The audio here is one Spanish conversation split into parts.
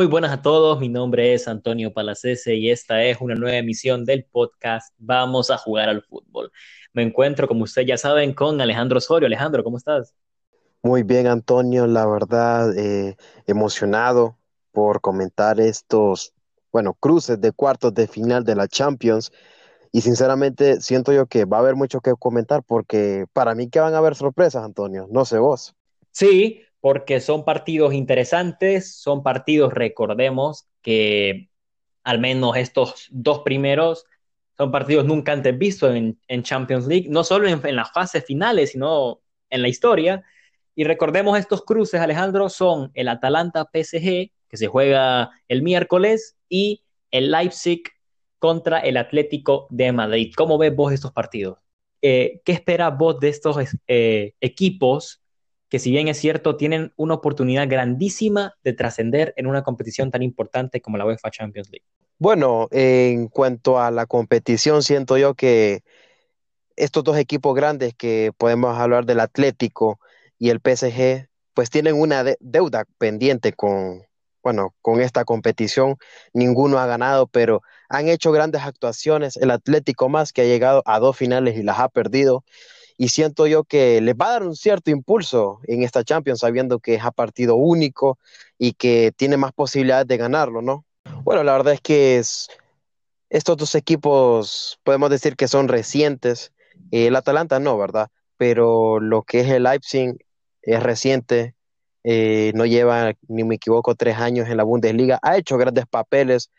Muy buenas a todos, mi nombre es Antonio Palacese y esta es una nueva emisión del podcast Vamos a jugar al fútbol. Me encuentro, como ustedes ya saben, con Alejandro Osorio. Alejandro, ¿cómo estás? Muy bien, Antonio, la verdad, eh, emocionado por comentar estos, bueno, cruces de cuartos de final de la Champions. Y sinceramente siento yo que va a haber mucho que comentar porque para mí que van a haber sorpresas, Antonio, no sé vos. Sí, porque son partidos interesantes, son partidos, recordemos, que al menos estos dos primeros son partidos nunca antes vistos en, Champions League, no solo en, las fases finales, sino en la historia. Y recordemos estos cruces, Alejandro, son el Atalanta PSG, que se juega el miércoles, y el Leipzig contra el Atlético de Madrid. ¿Cómo ves vos estos partidos? Eh, ¿Qué esperas vos de estos eh, equipos que si bien es cierto, tienen una oportunidad grandísima de trascender en una competición tan importante como la UEFA Champions League. Bueno, en cuanto a la competición, siento yo que estos dos equipos grandes que podemos hablar del Atlético y el PSG, pues tienen una deuda pendiente con, bueno, con esta competición. Ninguno ha ganado, pero han hecho grandes actuaciones. El Atlético más que ha llegado a dos finales y las ha perdido y siento yo que les va a dar un cierto impulso en esta Champions, sabiendo que es a partido único y que tiene más posibilidades de ganarlo, ¿no? Bueno, la verdad es que estos dos equipos podemos decir que son recientes. El Atalanta no, ¿verdad? Pero lo que es el Leipzig es reciente, eh, no lleva, ni me equivoco, tres años en la Bundesliga, ha hecho grandes papeles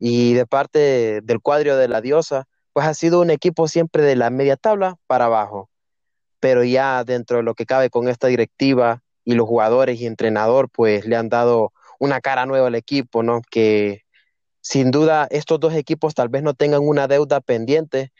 y de parte del cuadro de la diosa, pues ha sido un equipo siempre de la media tabla para abajo. Pero ya dentro de lo que cabe con esta directiva y los jugadores y entrenador, pues le han dado una cara nueva al equipo, ¿no? Que sin duda estos dos equipos tal vez no tengan una deuda pendiente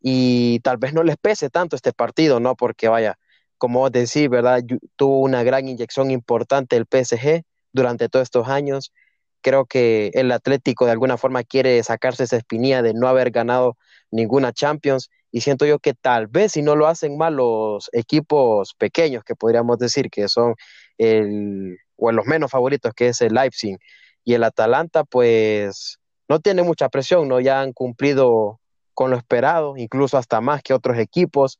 y tal vez no les pese tanto este partido, ¿no? Porque vaya, como decís, ¿verdad? Tuvo una gran inyección importante el PSG durante todos estos años. Creo que el Atlético de alguna forma quiere sacarse esa espinilla de no haber ganado ninguna Champions. Y siento yo que tal vez si no lo hacen mal los equipos pequeños, que podríamos decir que son el, o los menos favoritos, que es el Leipzig y el Atalanta, pues no tiene mucha presión, ¿no? Ya han cumplido con lo esperado, incluso hasta más que otros equipos.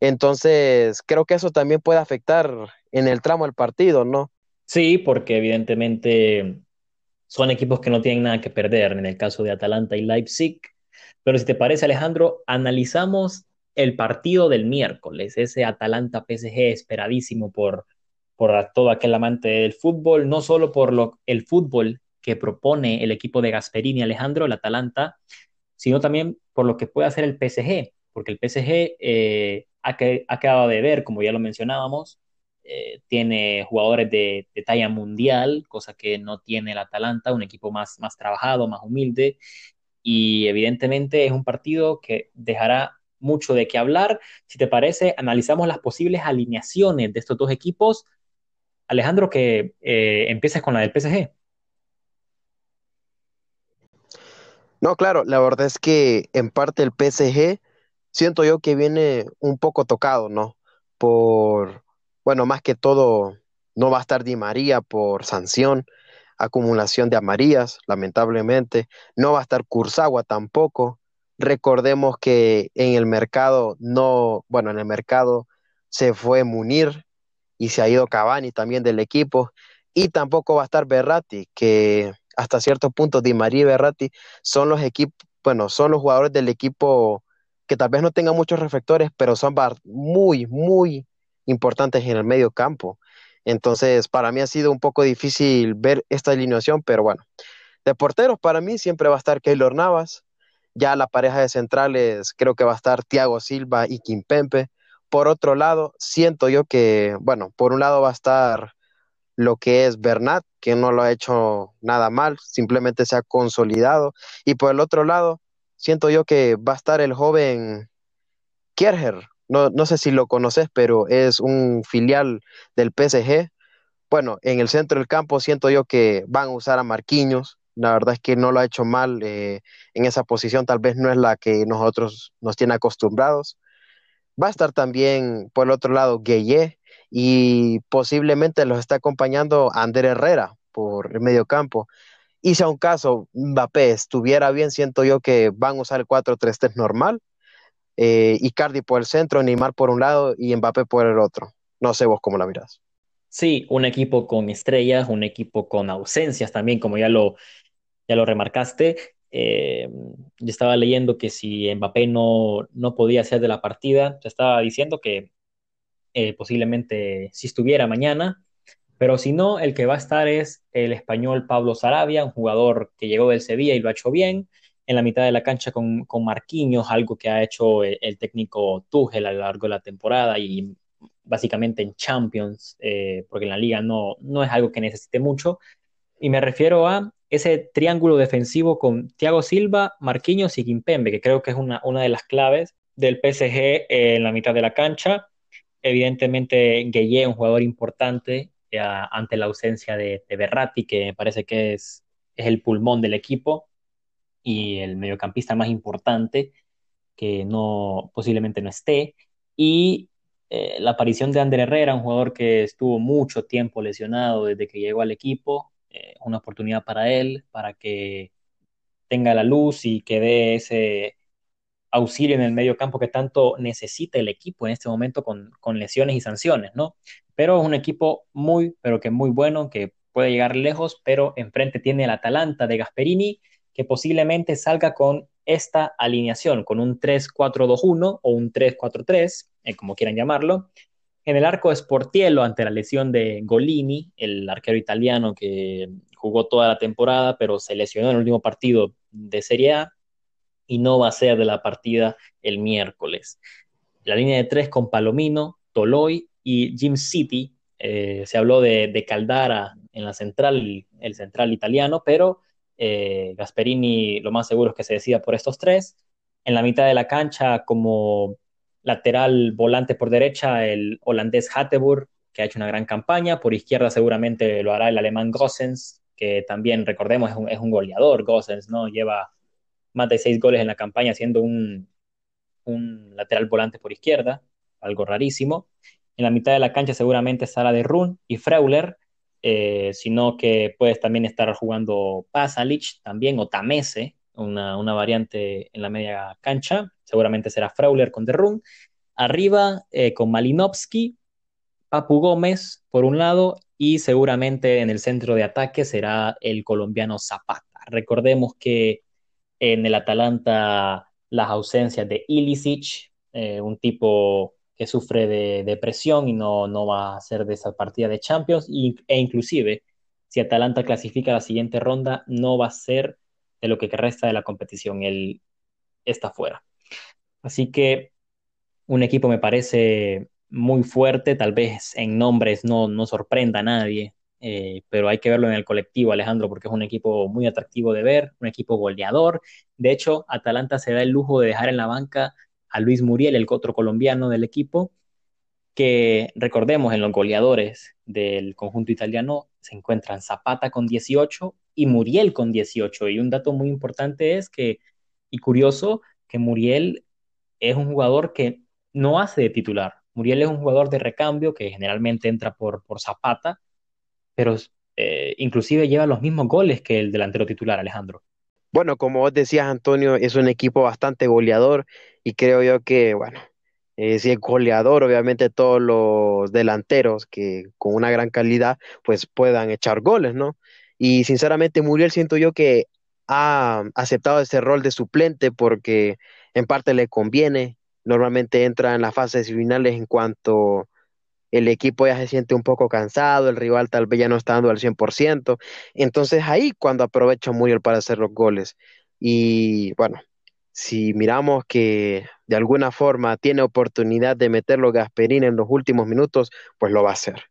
Entonces, creo que eso también puede afectar en el tramo del partido, ¿no? Sí, porque evidentemente son equipos que no tienen nada que perder. En el caso de Atalanta y Leipzig, pero si te parece, Alejandro, analizamos el partido del miércoles, ese Atalanta PSG esperadísimo por, por todo aquel amante del fútbol, no solo por lo, el fútbol que propone el equipo de Gasperini Alejandro, el Atalanta, sino también por lo que puede hacer el PSG, porque el PSG eh, ha, quedado de ver, como ya lo mencionábamos, eh, tiene jugadores de, de, talla mundial, cosa que no tiene el Atalanta, un equipo más, más trabajado, más humilde, y evidentemente es un partido que dejará mucho de qué hablar. Si te parece, analizamos las posibles alineaciones de estos dos equipos. Alejandro, que eh, empieces con la del PSG. No, claro, la verdad es que en parte el PSG siento yo que viene un poco tocado, ¿no? Por, bueno, más que todo, no va a estar Di María por sanción acumulación de amarillas, lamentablemente. No va a estar Kursagua tampoco. Recordemos que en el mercado no, bueno, en el mercado se fue Munir y se ha ido Cavani también del equipo. Y tampoco va a estar Berratti, que hasta cierto punto Di María y Berratti son los equipos, bueno, son los jugadores del equipo que tal vez no tengan muchos reflectores, pero son muy, muy importantes en el medio campo. Entonces, para mí ha sido un poco difícil ver esta alineación, pero bueno. De porteros, para mí siempre va a estar Keylor Navas. Ya la pareja de centrales creo que va a estar Thiago Silva y Kimpempe. Por otro lado, siento yo que, bueno, por un lado va a estar lo que es Bernat, que no lo ha hecho nada mal, simplemente se ha consolidado. Y por el otro lado, siento yo que va a estar el joven Kierger, no, sé si lo conoces, pero es un filial del PSG. Bueno, en el centro del campo siento yo que van a usar a Marquinhos. La verdad es que no lo ha hecho mal eh, en esa posición, tal vez no es la que nosotros nos tiene acostumbrados. Va a estar también por el otro lado Gueye y posiblemente los está acompañando Ander Herrera, por el medio campo. Y si a un caso Mbappé estuviera bien, siento yo que van a usar el 4-3-3 normal. Eh, Icardi por el centro, Neymar por un lado y Mbappé por el otro. No sé vos cómo la mirás. Sí, un equipo con estrellas, un equipo con ausencias también, como ya lo, ya lo remarcaste. Eh, yo estaba leyendo que si Mbappé no, no podía ser de la partida, se estaba diciendo que eh, posiblemente si estuviera mañana, pero si no, el que va a estar es el español Pablo Sarabia, un jugador que llegó del Sevilla y lo ha hecho bien, en la mitad de la cancha con, con Marquinhos, algo que ha hecho el, técnico Tuchel a lo largo de la temporada y básicamente en Champions, eh, porque en la liga no, no es algo que necesite mucho. Y me refiero a ese triángulo defensivo con Thiago Silva, Marquinhos y Kimpembe, que creo que es una, una de las claves del PSG en la mitad de la cancha. Evidentemente, Gueye, un jugador importante eh, ante la ausencia de, de, Berratti, que parece que es, es el pulmón del equipo y el mediocampista más importante, que no posiblemente no esté. Y eh, la aparición de Ander Herrera, un jugador que estuvo mucho tiempo lesionado desde que llegó al equipo, eh, una oportunidad para él, para que tenga la luz y que dé ese auxilio en el medio campo que tanto necesita el equipo en este momento con, con lesiones y sanciones, ¿no? Pero es un equipo muy, pero que muy bueno, que puede llegar lejos, pero enfrente tiene el Atalanta de Gasperini, posiblemente salga con esta alineación, con un 3-4-2-1 o un 3-4-3, eh, como quieran llamarlo. En el arco Sportiello ante la lesión de Golini, el arquero italiano que jugó toda la temporada, pero se lesionó en el último partido de Serie A y no va a ser de la partida el miércoles. La línea de tres con Palomino, Toloy y Jim City. Eh, se habló de, de, Caldara en la central, el central italiano, pero eh, Gasperini lo más seguro es que se decida por estos tres. En la mitad de la cancha, como lateral volante por derecha, el holandés Hatteburg, que ha hecho una gran campaña. Por izquierda seguramente lo hará el alemán Gossens, que también, recordemos, es un, es un goleador. Gossens, ¿no? Lleva más de seis goles en la campaña siendo un, un lateral volante por izquierda, algo rarísimo. En la mitad de la cancha seguramente estará de Run y Freuler, eh, sino que puedes también estar jugando Pasalic también o Tamese, una, una, variante en la media cancha, seguramente será Frauler con Derrun. Arriba eh, con Malinovsky, Papu Gómez por un lado y seguramente en el centro de ataque será el colombiano Zapata. Recordemos que en el Atalanta las ausencias de Ilicic, eh, un tipo que sufre de depresión y no, no va a ser de esa partida de Champions. E inclusive, si Atalanta clasifica la siguiente ronda, no va a ser de lo que resta de la competición. Él está fuera. Así que un equipo me parece muy fuerte, tal vez en nombres no, no sorprenda a nadie, eh, pero hay que verlo en el colectivo, Alejandro, porque es un equipo muy atractivo de ver, un equipo goleador. De hecho, Atalanta se da el lujo de dejar en la banca a Luis Muriel, el otro colombiano del equipo, que recordemos en los goleadores del conjunto italiano se encuentran Zapata con 18 y Muriel con 18. Y un dato muy importante es que, y curioso, que Muriel es un jugador que no hace de titular. Muriel es un jugador de recambio que generalmente entra por, por Zapata, pero eh, inclusive lleva los mismos goles que el delantero titular, Alejandro. Bueno, como vos decías, Antonio, es un equipo bastante goleador y creo yo que, bueno, si es goleador, obviamente todos los delanteros que con una gran calidad, pues puedan echar goles, ¿no? Y sinceramente Muriel siento yo que ha aceptado ese rol de suplente porque en parte le conviene. Normalmente entra en las fases finales en cuanto el equipo ya se siente un poco cansado, el rival tal vez ya no está dando al 100%. Entonces ahí cuando aprovecha Muriel para hacer los goles. Y bueno, si miramos que de alguna forma tiene oportunidad de meterlo Gasperini en los últimos minutos, pues lo va a hacer.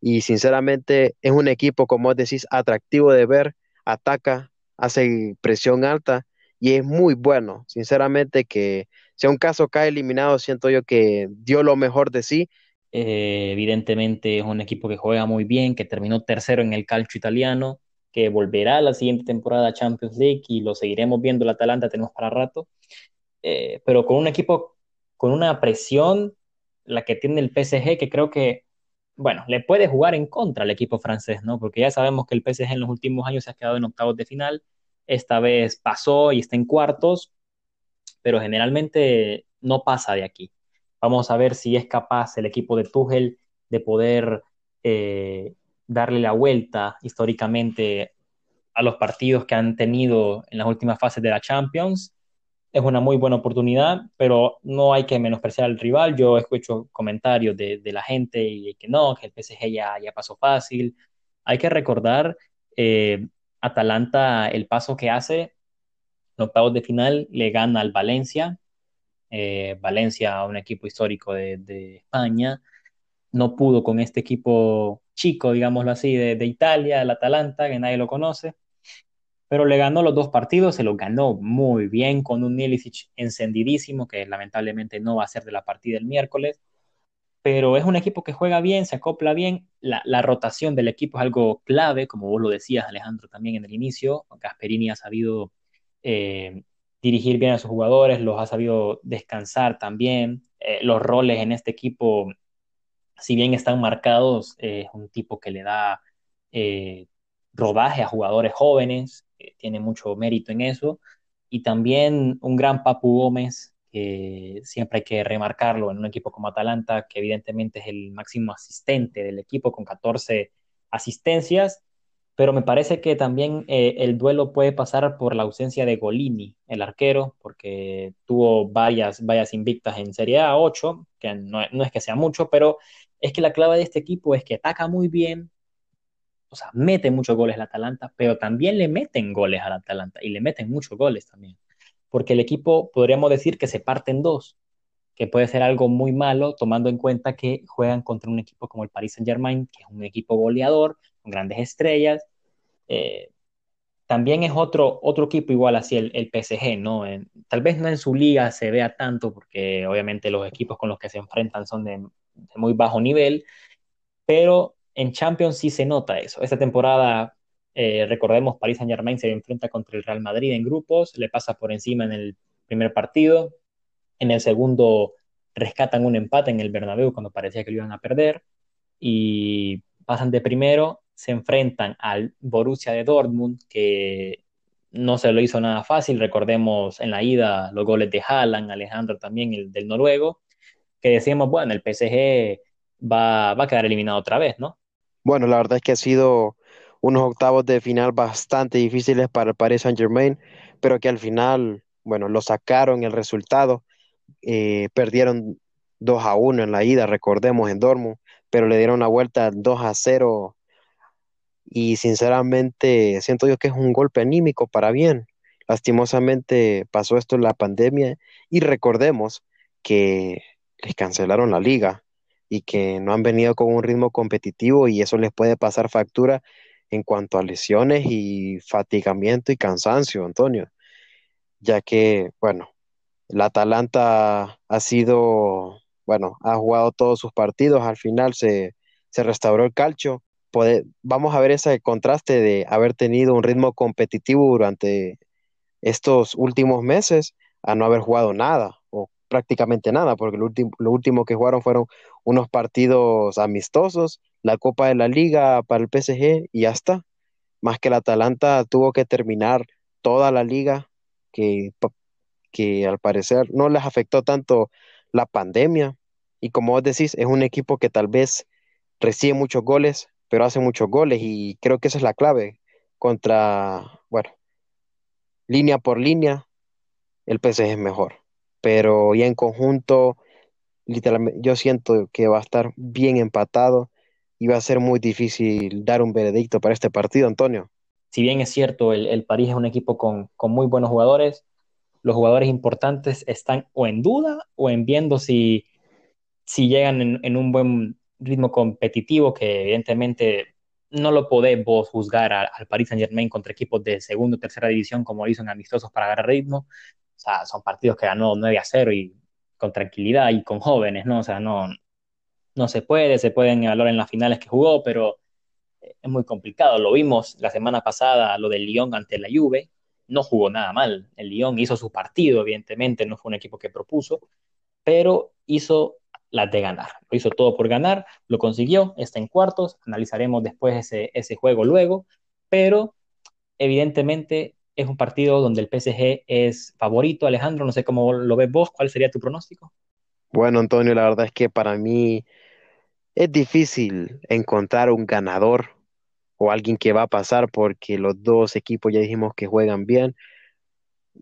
Y sinceramente es un equipo, como decís, atractivo de ver, ataca, hace presión alta y es muy bueno. Sinceramente que si un caso cae eliminado, siento yo que dio lo mejor de sí. Eh, evidentemente es un equipo que juega muy bien, que terminó tercero en el calcio italiano, que volverá la siguiente temporada a Champions League y lo seguiremos viendo el Atalanta, tenemos para rato, eh, pero con un equipo con una presión, la que tiene el PSG, que creo que bueno, le puede jugar en contra al equipo francés, ¿no? Porque ya sabemos que el PSG en los últimos años se ha quedado en octavos de final, esta vez pasó y está en cuartos, pero generalmente no pasa de aquí. Vamos a ver si es capaz el equipo de Tuchel de poder eh, darle la vuelta históricamente a los partidos que han tenido en las últimas fases de la Champions. Es una muy buena oportunidad, pero no hay que menospreciar al rival. Yo escucho comentarios de, la gente y que no, que el PSG ya, ya pasó fácil. Hay que recordar eh, Atalanta, el paso que hace, en octavos de final, le gana al Valencia. Eh, Valencia, un equipo histórico de, España, no pudo con este equipo chico, digámoslo así, de, de Italia, el Atalanta, que nadie lo conoce. Pero le ganó los dos partidos, se los ganó muy bien con un Nilicic encendidísimo, que lamentablemente no va a ser de la partida el miércoles, pero es un equipo que juega bien, se acopla bien, la, la rotación del equipo es algo clave, como vos lo decías Alejandro también en el inicio, Gasperini ha sabido eh, dirigir bien a sus jugadores, los ha sabido descansar también, eh, los roles en este equipo, si bien están marcados, eh, es un tipo que le da eh, rodaje a jugadores jóvenes, tiene mucho mérito en eso. Y también un gran Papu Gómez, que siempre hay que remarcarlo en un equipo como Atalanta, que evidentemente es el máximo asistente del equipo con 14 asistencias, pero me parece que también eh, el duelo puede pasar por la ausencia de Golini, el arquero, porque tuvo varias, varias invictas en Serie A, 8, que no, no es que sea mucho, pero es que la clave de este equipo es que ataca muy bien, o sea, mete muchos goles al Atalanta, pero también le meten goles al Atalanta y le meten muchos goles también. Porque el equipo podríamos decir que se parte en dos, que puede ser algo muy malo tomando en cuenta que juegan contra un equipo como el Paris Saint-Germain, que es un equipo goleador, con grandes estrellas. Eh, también es otro, otro equipo igual así el, el PSG, ¿no? Tal vez no en su liga se vea tanto, porque obviamente los equipos con los que se enfrentan son de, muy bajo nivel, pero en Champions sí se nota eso. Esta temporada, eh, recordemos, Paris Saint Germain se enfrenta contra el Real Madrid en grupos, le pasa por encima en el primer partido, en el segundo rescatan un empate en el Bernabéu cuando parecía que lo iban a perder y pasan de primero, se enfrentan al Borussia de Dortmund que no se lo hizo nada fácil, recordemos en la ida los goles de Haaland, Alejandro también, el del noruego, que decíamos, bueno, el PSG va, va a quedar eliminado otra vez, ¿no? Bueno, la verdad es que ha sido unos octavos de final bastante difíciles para el Paris Saint-Germain, pero que al final, bueno, lo sacaron el resultado. Eh, perdieron 2 a 1 en la ida, recordemos, en Dortmund, pero le dieron la vuelta 2 a 0 y sinceramente siento yo que es un golpe anímico para bien. Lastimosamente pasó esto en la pandemia y recordemos que les cancelaron la liga y que no han venido con un ritmo competitivo y eso les puede pasar factura en cuanto a lesiones y fatigamiento y cansancio, Antonio, ya que, bueno, el Atalanta ha sido, bueno, ha jugado todos sus partidos, al final se, se restauró el calcio. Vamos a ver ese contraste de haber tenido un ritmo competitivo durante estos últimos meses a no haber jugado nada prácticamente nada, porque lo, último, lo último que jugaron fueron unos partidos amistosos, la Copa de la Liga para el PSG y ya está. Más que el Atalanta tuvo que terminar toda la liga, que, que al parecer no les afectó tanto la pandemia. Y como vos decís, es un equipo que tal vez recibe muchos goles, pero hace muchos goles y creo que esa es la clave contra, bueno, línea por línea, el PSG es mejor. Pero ya en conjunto literalmente, yo siento que va a estar bien empatado y va a ser muy difícil dar un veredicto para este partido, Antonio. Si bien es cierto, el, el París es un equipo con, con, muy buenos jugadores, los jugadores importantes están o en duda o en viendo si, si llegan en, un buen ritmo competitivo, que evidentemente no lo podés vos juzgar al, al Paris Saint Germain contra equipos de segunda o tercera división como lo hizo en amistosos para agarrar ritmo. O sea, son partidos que ganó 9 a 0 y con tranquilidad y con jóvenes, ¿no? O sea, no, no se puede, se pueden evaluar en las finales que jugó, pero es muy complicado. Lo vimos la semana pasada, lo del Lyon ante la Juve, no jugó nada mal. El Lyon hizo su partido, evidentemente, no fue un equipo que propuso, pero hizo las de ganar. Lo hizo todo por ganar, lo consiguió, está en cuartos, analizaremos después ese, ese juego luego, pero evidentemente es un partido donde el PSG es favorito. Alejandro, no sé cómo lo ves vos, ¿cuál sería tu pronóstico? Bueno, Antonio, la verdad es que para mí es difícil encontrar un ganador o alguien que va a pasar porque los dos equipos ya dijimos que juegan bien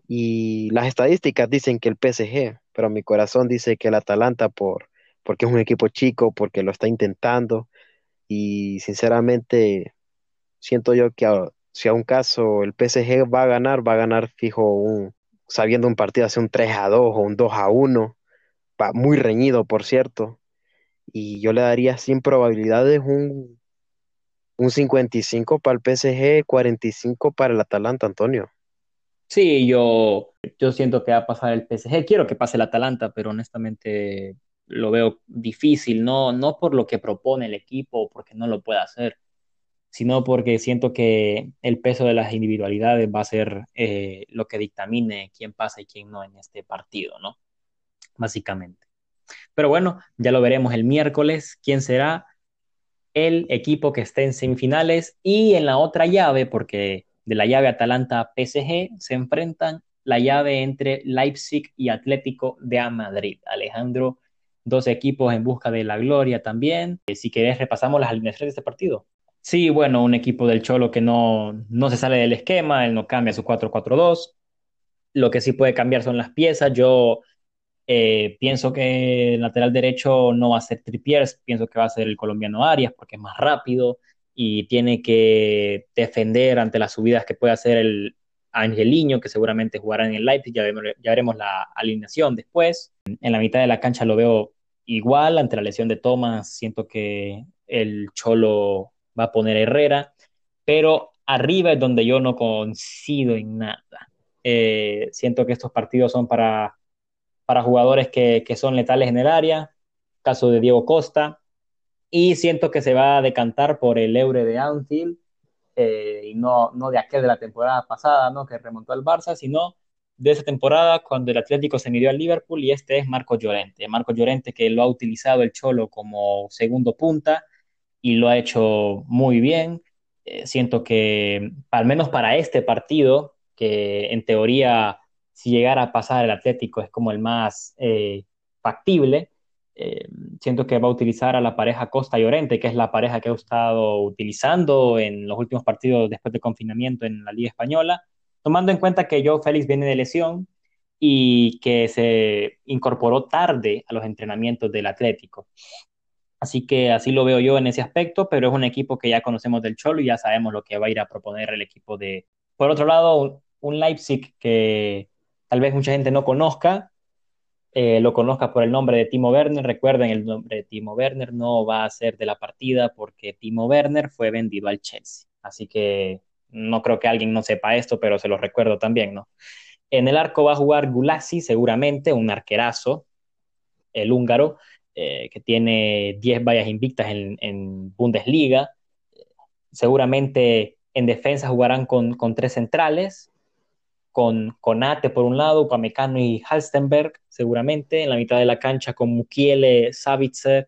y las estadísticas dicen que el PSG, pero mi corazón dice que el Atalanta por, porque es un equipo chico, porque lo está intentando y sinceramente siento yo que si a un caso el PSG va a ganar, va a ganar fijo un, sabiendo un partido hace un 3 a 2 o un 2 a 1, muy reñido por cierto, y yo le daría sin probabilidades un, un 55 para el PSG, 45 para el Atalanta, Antonio. Sí, yo, yo siento que va a pasar el PSG. Quiero que pase el Atalanta, pero honestamente lo veo difícil, no, no por lo que propone el equipo, porque no lo puede hacer, sino porque siento que el peso de las individualidades va a ser eh, lo que dictamine quién pasa y quién no en este partido, ¿no? Básicamente. Pero bueno, ya lo veremos el miércoles, quién será el equipo que esté en semifinales y en la otra llave, porque de la llave Atalanta-PSG se enfrentan la llave entre Leipzig y Atlético de Madrid. Alejandro, dos equipos en busca de la gloria también. Eh, si querés, repasamos las alineaciones de este partido. Sí, bueno, un equipo del Cholo que no, no se sale del esquema, él no cambia su 4-4-2. Lo que sí puede cambiar son las piezas. Yo eh, pienso que el lateral derecho no va a ser Tripiers, pienso que va a ser el colombiano Arias porque es más rápido y tiene que defender ante las subidas que puede hacer el Angeliño, que seguramente jugará en el Leipzig, ya, veremos la alineación después. En la mitad de la cancha lo veo igual, ante la lesión de Thomas, siento que el Cholo va a poner Herrera, pero arriba es donde yo no coincido en nada. Eh, siento que estos partidos son para, para jugadores que, que son letales en el área, caso de Diego Costa, y siento que se va a decantar por el Eure de Anfield eh, y no, no de aquel de la temporada pasada, ¿no? que remontó al Barça, sino de esa temporada cuando el Atlético se midió al Liverpool y este es Marco Llorente. Marco Llorente que lo ha utilizado el Cholo como segundo punta y lo ha hecho muy bien. Eh, siento que al menos para este partido, que en teoría si llegara a pasar el Atlético es como el más eh, factible, eh, siento que va a utilizar a la pareja Costa y Orente, que es la pareja que ha estado utilizando en los últimos partidos después de confinamiento en la Liga Española, tomando en cuenta que Joe Félix viene de lesión y que se incorporó tarde a los entrenamientos del Atlético. Así que así lo veo yo en ese aspecto, pero es un equipo que ya conocemos del Cholo y ya sabemos lo que va a ir a proponer el equipo de... Por otro lado, un Leipzig que tal vez mucha gente no conozca, eh, lo conozca por el nombre de Timo Werner. Recuerden, el nombre de Timo Werner no va a ser de la partida porque Timo Werner fue vendido al Chelsea. Así que no creo que alguien no sepa esto, pero se lo recuerdo también, ¿no? En el arco va a jugar Gulasi, seguramente, un arquerazo, el húngaro, eh, que tiene 10 vallas invictas en, en, Bundesliga. Seguramente en defensa jugarán con, con tres centrales, con, con por un lado, Pamecano y Halstenberg, seguramente, en la mitad de la cancha con Mukiele, Savitzer,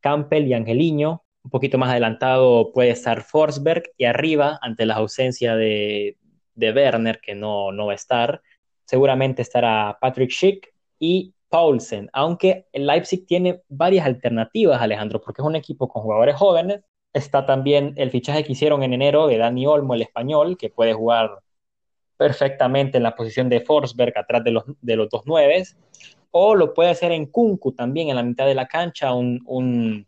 Campbell y Angeliño. Un poquito más adelantado puede estar Forsberg y arriba, ante la ausencia de, de Werner, que no, no va a estar, seguramente estará Patrick Schick y Paulsen, aunque el Leipzig tiene varias alternativas, Alejandro, porque es un equipo con jugadores jóvenes. Está también el fichaje que hicieron en enero de Dani Olmo, el español, que puede jugar perfectamente en la posición de Forsberg atrás de los, de los dos nueves, o lo puede hacer en Kunku también en la mitad de la cancha, un,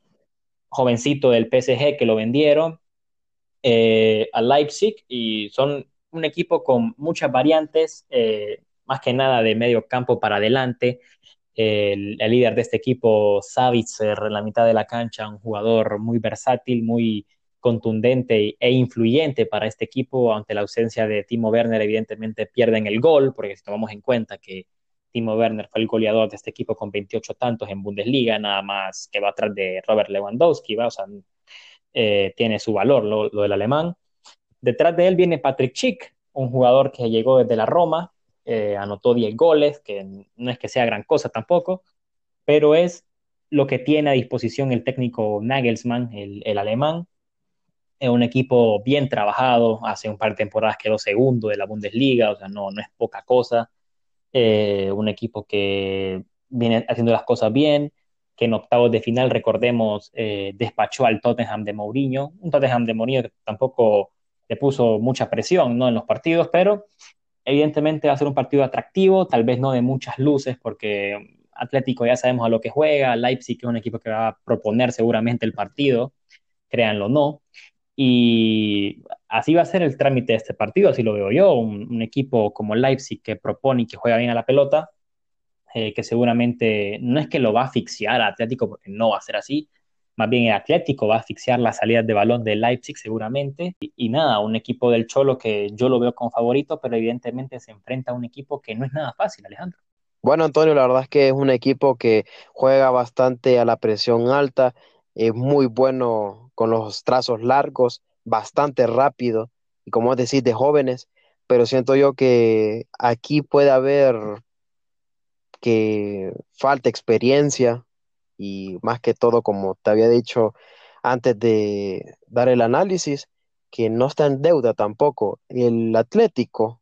jovencito del PSG que lo vendieron eh, a Leipzig y son un equipo con muchas variantes, eh, más que nada de medio campo para adelante. El, líder de este equipo, Savitzer, en la mitad de la cancha, un jugador muy versátil, muy contundente e influyente para este equipo ante la ausencia de Timo Werner, evidentemente pierden el gol, porque si tomamos en cuenta que Timo Werner fue el goleador de este equipo con 28 tantos en Bundesliga, nada más que va atrás de Robert Lewandowski, ¿va? O sea, eh, tiene su valor lo, lo, del alemán. Detrás de él viene Patrick Schick, un jugador que llegó desde la Roma, eh, anotó 10 goles, que no es que sea gran cosa tampoco, pero es lo que tiene a disposición el técnico Nagelsmann, el, el alemán. Es un equipo bien trabajado, hace un par de temporadas quedó segundo de la Bundesliga, o sea, no, no es poca cosa. Eh, un equipo que viene haciendo las cosas bien, que en octavos de final, recordemos, eh, despachó al Tottenham de Mourinho, un Tottenham de Mourinho que tampoco le puso mucha presión ¿no? en los partidos, pero evidentemente va a ser un partido atractivo, tal vez no de muchas luces, porque Atlético ya sabemos a lo que juega, Leipzig es un equipo que va a proponer seguramente el partido, créanlo o no, y así va a ser el trámite de este partido, así lo veo yo, un, equipo como Leipzig que propone y que juega bien a la pelota, eh, que seguramente no es que lo va a asfixiar a Atlético, porque no va a ser así, más bien el Atlético va a asfixiar las salidas de balón de Leipzig seguramente. Y, nada, un equipo del Cholo que yo lo veo como favorito, pero evidentemente se enfrenta a un equipo que no es nada fácil, Alejandro. Bueno, Antonio, la verdad es que es un equipo que juega bastante a la presión alta, es muy bueno con los trazos largos, bastante rápido y como decir de jóvenes, pero siento yo que aquí puede haber que falta experiencia y más que todo, como te había dicho antes de dar el análisis, que no está en deuda tampoco. El Atlético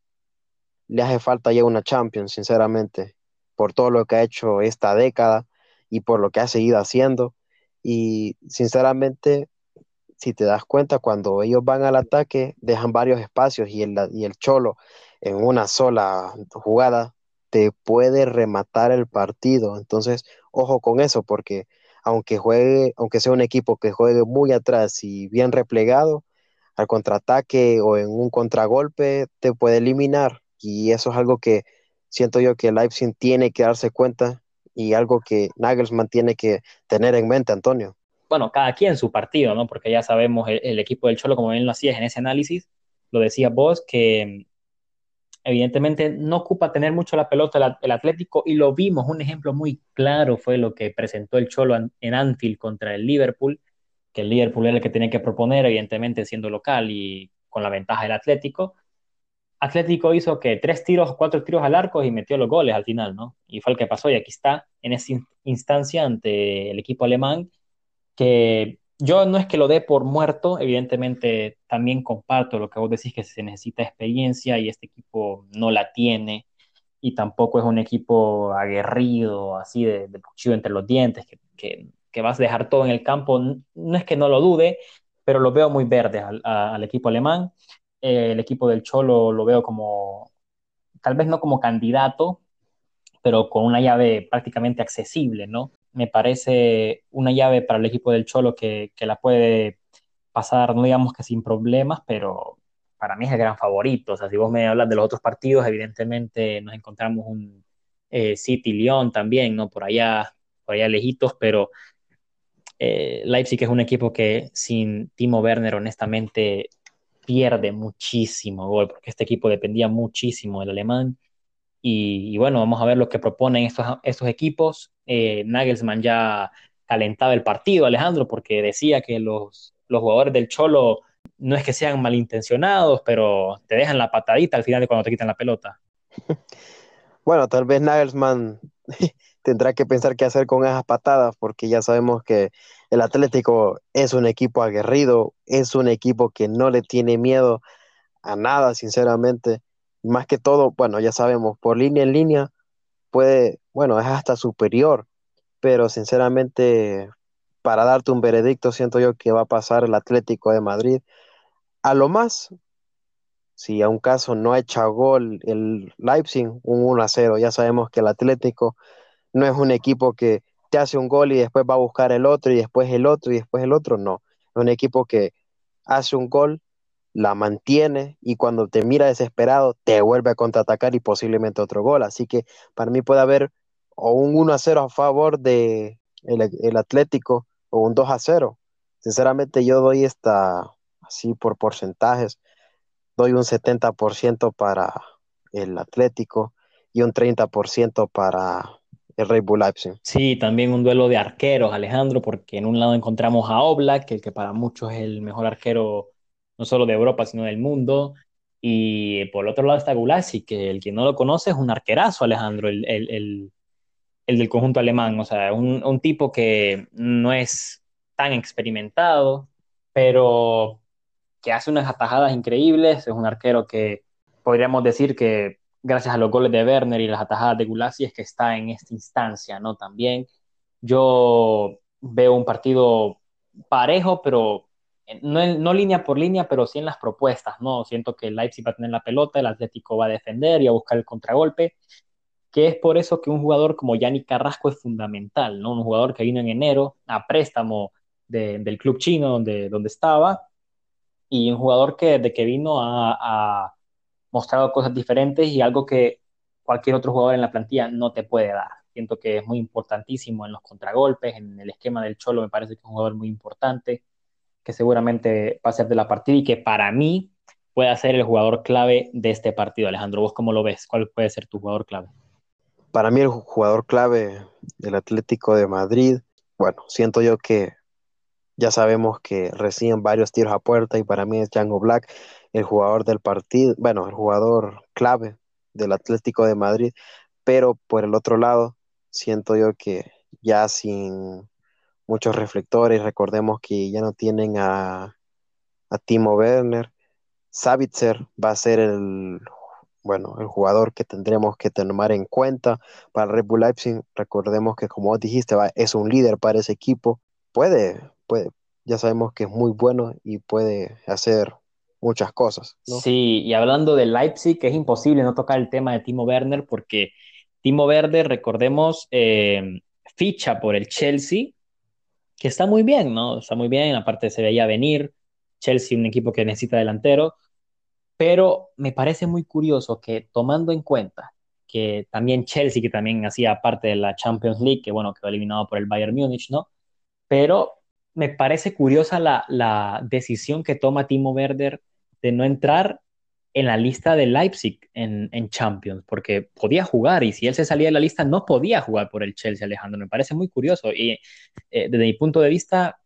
le hace falta ya una Champions, sinceramente, por todo lo que ha hecho esta década y por lo que ha seguido haciendo. Y sinceramente, si te das cuenta, cuando ellos van al ataque, dejan varios espacios y el, y el Cholo en una sola jugada te puede rematar el partido. Entonces, ojo con eso, porque aunque juegue, aunque sea un equipo que juegue muy atrás y bien replegado, al contraataque o en un contragolpe te puede eliminar. Y eso es algo que siento yo que Leipzig tiene que darse cuenta y algo que Nagelsmann tiene que tener en mente, Antonio. Bueno, cada quien su partido, ¿no? Porque ya sabemos, el, equipo del Cholo, como bien lo hacías en ese análisis, lo decía vos, que evidentemente no ocupa tener mucho la pelota el, Atlético y lo vimos, un ejemplo muy claro fue lo que presentó el Cholo en Anfield contra el Liverpool, que el Liverpool era el que tenía que proponer, evidentemente siendo local y con la ventaja del Atlético. Atlético hizo que tres tiros, cuatro tiros al arco y metió los goles al final, ¿no? Y fue el que pasó y aquí está en esa instancia ante el equipo alemán que yo no es que lo dé por muerto, evidentemente también comparto lo que vos decís que se necesita experiencia y este equipo no la tiene y tampoco es un equipo aguerrido, así de, de entre los dientes, que, que, vas a dejar todo en el campo. No es que no lo dude, pero lo veo muy verde al, equipo alemán. Eh, el equipo del Cholo lo veo como, tal vez no como candidato, pero con una llave prácticamente accesible, ¿no? Me parece una llave para el equipo del Cholo que, la puede pasar, no digamos que sin problemas, pero para mí es el gran favorito. O sea, si vos me hablas de los otros partidos, evidentemente nos encontramos un eh, City Lyon también, ¿no? Por allá, por allá lejitos, pero eh, Leipzig es un equipo que sin Timo Werner, honestamente, pierde muchísimo gol, porque este equipo dependía muchísimo del alemán y, bueno, vamos a ver lo que proponen estos equipos. Eh, Nagelsmann ya calentaba el partido, Alejandro, porque decía que los, los jugadores del Cholo no es que sean malintencionados, pero te dejan la patadita al final de cuando te quitan la pelota. Bueno, tal vez Nagelsmann tendrá que pensar qué hacer con esas patadas, porque ya sabemos que el Atlético es un equipo aguerrido, es un equipo que no le tiene miedo a nada, sinceramente más que todo, bueno, ya sabemos, por línea en línea puede, bueno, es hasta superior, pero sinceramente, para darte un veredicto, siento yo que va a pasar el Atlético de Madrid. A lo más, si a un caso no echa gol el Leipzig, un 1 a 0, ya sabemos que el Atlético no es un equipo que te hace un gol y después va a buscar el otro y después el otro y después el otro, no. Es un equipo que hace un gol, la mantiene y cuando te mira desesperado te vuelve a contraatacar y posiblemente otro gol. Así que para mí puede haber o un 1 a 0 a favor de el, Atlético o un 2 a 0. Sinceramente yo doy esta, así por porcentajes, doy un 70% para el Atlético y un 30% para el Red Bull Leipzig. Sí, también un duelo de arqueros, Alejandro, porque en un lado encontramos a Oblak, el que para muchos es el mejor arquero no solo de Europa, sino del mundo. Y por el otro lado está Gulasi, que el que no lo conoce es un arquerazo, Alejandro, el, el del conjunto alemán, o sea, un, un tipo que no es tan experimentado, pero que hace unas atajadas increíbles, es un arquero que podríamos decir que gracias a los goles de Werner y las atajadas de Gulasi es que está en esta instancia, ¿no? También yo veo un partido parejo, pero no, línea por línea, pero sí en las propuestas, ¿no? Siento que el Leipzig va a tener la pelota, el Atlético va a defender y a buscar el contragolpe, que es por eso que un jugador como Yannick Carrasco es fundamental, ¿no? Un jugador que vino en enero a préstamo de, del club chino donde, donde estaba y un jugador que desde que vino ha mostrado cosas diferentes y algo que cualquier otro jugador en la plantilla no te puede dar. Siento que es muy importantísimo en los contragolpes, en el esquema del Cholo me parece que es un jugador muy importante, que seguramente va a ser de la partida y que para mí puede ser el jugador clave de este partido. Alejandro, ¿vos cómo lo ves? ¿Cuál puede ser tu jugador clave? Para mí el jugador clave del Atlético de Madrid, bueno, siento yo que ya sabemos que reciben varios tiros a puerta y para mí es Django Black el jugador del partido, bueno, el jugador clave del Atlético de Madrid, pero por el otro lado, siento yo que ya sin muchos reflectores, recordemos que ya no tienen a, Timo Werner, Savitzer va a ser el bueno, el jugador que tendremos que tomar en cuenta para Red Bull Leipzig. Recordemos que, como dijiste, es un líder para ese equipo. Puede, puede, ya sabemos que es muy bueno y puede hacer muchas cosas. Sí, y hablando de Leipzig, es imposible no tocar el tema de Timo Werner porque Timo Werner, recordemos, eh, ficha por el Chelsea, que está muy bien, ¿no? Está muy bien, aparte se veía venir. Chelsea, un equipo que necesita delantero, pero me parece muy curioso que tomando en cuenta que también Chelsea, que también hacía parte de la Champions League, que bueno, quedó eliminado por el Bayern Múnich, ¿no? Pero me parece curiosa la, la decisión que toma Timo Werner de no entrar en la lista de Leipzig en, Champions, porque podía jugar y si él se salía de la lista no podía jugar por el Chelsea, Alejandro. Me parece muy curioso y eh, desde mi punto de vista,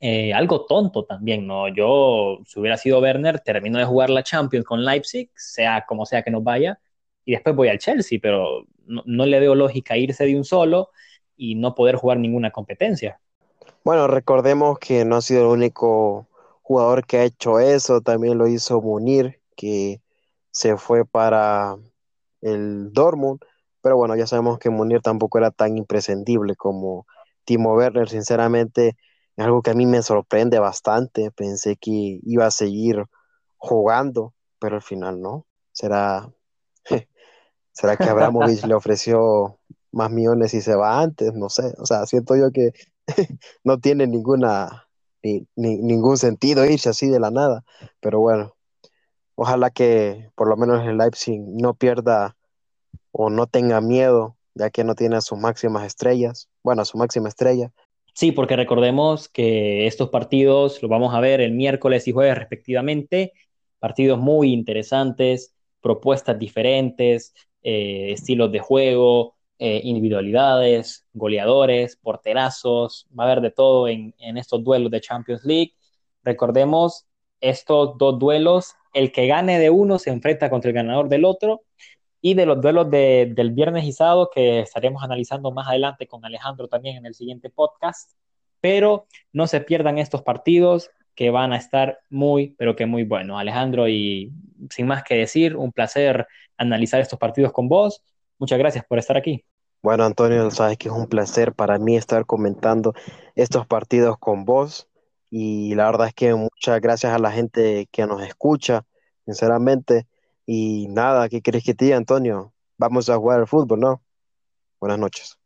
eh, algo tonto también, ¿no? Yo, si hubiera sido Werner, termino de jugar la Champions con Leipzig, sea como sea que nos vaya, y después voy al Chelsea, pero no, no le veo lógica irse de un solo y no poder jugar ninguna competencia. Bueno, recordemos que no ha sido el único jugador que ha hecho eso, también lo hizo Munir, que se fue para el Dortmund, pero bueno, ya sabemos que Munir tampoco era tan imprescindible como Timo Werner, sinceramente es algo que a mí me sorprende bastante, pensé que iba a seguir jugando, pero al final no, será, será que Abramovich le ofreció más millones y se va antes, no sé, o sea, siento yo que no tiene ninguna ni, ningún sentido irse así de la nada. Pero bueno, ojalá que por lo menos el Leipzig no pierda o no tenga miedo, ya que no tiene a sus máximas estrellas, bueno, a su máxima estrella. Sí, porque recordemos que estos partidos los vamos a ver el miércoles y jueves respectivamente, partidos muy interesantes, propuestas diferentes, eh, estilos de juego, eh, individualidades, goleadores, porterazos, va a haber de todo en, en estos duelos de Champions League. Recordemos estos dos duelos, el que gane de uno se enfrenta contra el ganador del otro y de los duelos de, del viernes y sábado que estaremos analizando más adelante con Alejandro también en el siguiente podcast. Pero no se pierdan estos partidos que van a estar muy, pero que muy buenos. Alejandro, y sin más que decir, un placer analizar estos partidos con vos. Muchas gracias por estar aquí. Bueno, Antonio, sabes que es un placer para mí estar comentando estos partidos con vos y la verdad es que muchas gracias a la gente que nos escucha, sinceramente. Y nada, ¿qué crees que te diga, Antonio? Vamos a jugar al fútbol, ¿no? Buenas noches.